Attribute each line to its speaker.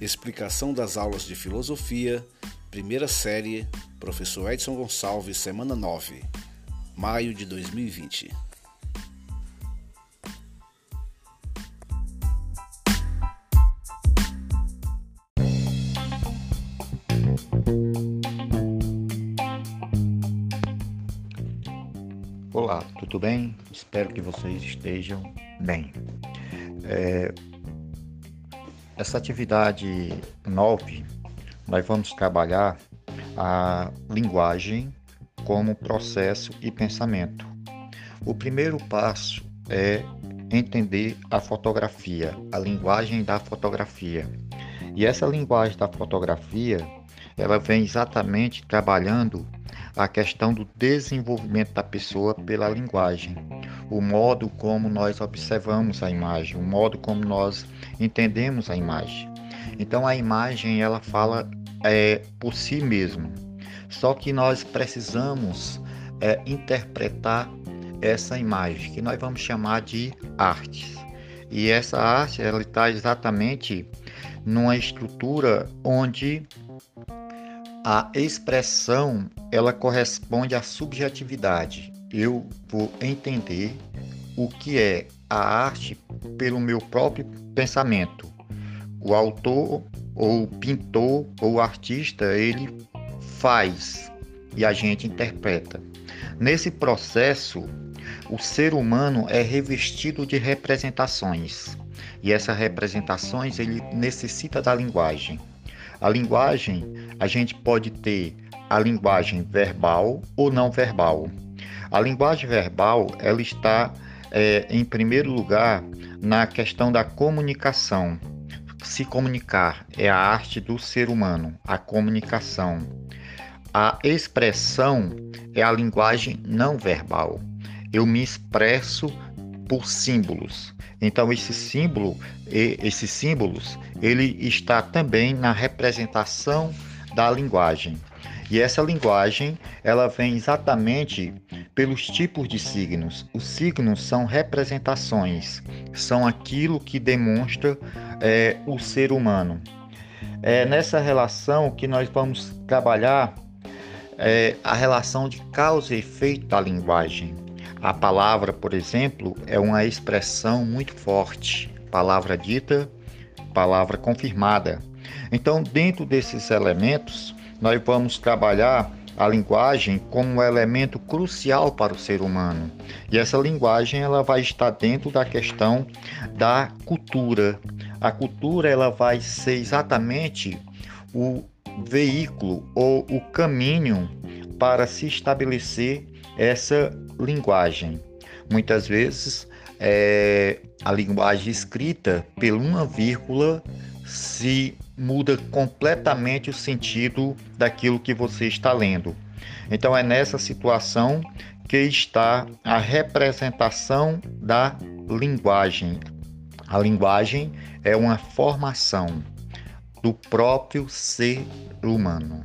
Speaker 1: Explicação das aulas de filosofia, primeira série, professor Edson Gonçalves, semana 9, maio de 2020.
Speaker 2: Olá, tudo bem? Espero que vocês estejam bem. É, essa atividade 9, nós vamos trabalhar a linguagem como processo e pensamento. O primeiro passo é entender a fotografia, a linguagem da fotografia. E essa linguagem da fotografia, ela vem exatamente trabalhando a questão do desenvolvimento da pessoa pela linguagem, o modo como nós observamos a imagem, o modo como nós entendemos a imagem. Então a imagem ela fala é, por si mesmo. Só que nós precisamos é, interpretar essa imagem que nós vamos chamar de arte. E essa arte ela está exatamente numa estrutura onde a expressão ela corresponde à subjetividade. Eu vou entender o que é a arte pelo meu próprio pensamento. O autor ou pintor ou artista, ele faz e a gente interpreta. Nesse processo, o ser humano é revestido de representações. E essas representações ele necessita da linguagem. A linguagem, a gente pode ter a linguagem verbal ou não verbal. A linguagem verbal, ela está é, em primeiro lugar na questão da comunicação. Se comunicar é a arte do ser humano, a comunicação. A expressão é a linguagem não verbal. Eu me expresso por símbolos. Então esse símbolo, esses símbolos, ele está também na representação da linguagem. E essa linguagem, ela vem exatamente pelos tipos de signos. Os signos são representações, são aquilo que demonstra é, o ser humano. É nessa relação que nós vamos trabalhar é, a relação de causa e efeito da linguagem. A palavra, por exemplo, é uma expressão muito forte. Palavra dita, palavra confirmada. Então, dentro desses elementos, nós vamos trabalhar a linguagem como um elemento crucial para o ser humano. E essa linguagem ela vai estar dentro da questão da cultura. A cultura ela vai ser exatamente o veículo ou o caminho para se estabelecer essa linguagem. Muitas vezes é, a linguagem escrita por uma vírgula se muda completamente o sentido daquilo que você está lendo. Então é nessa situação que está a representação da linguagem. A linguagem é uma formação do próprio ser humano.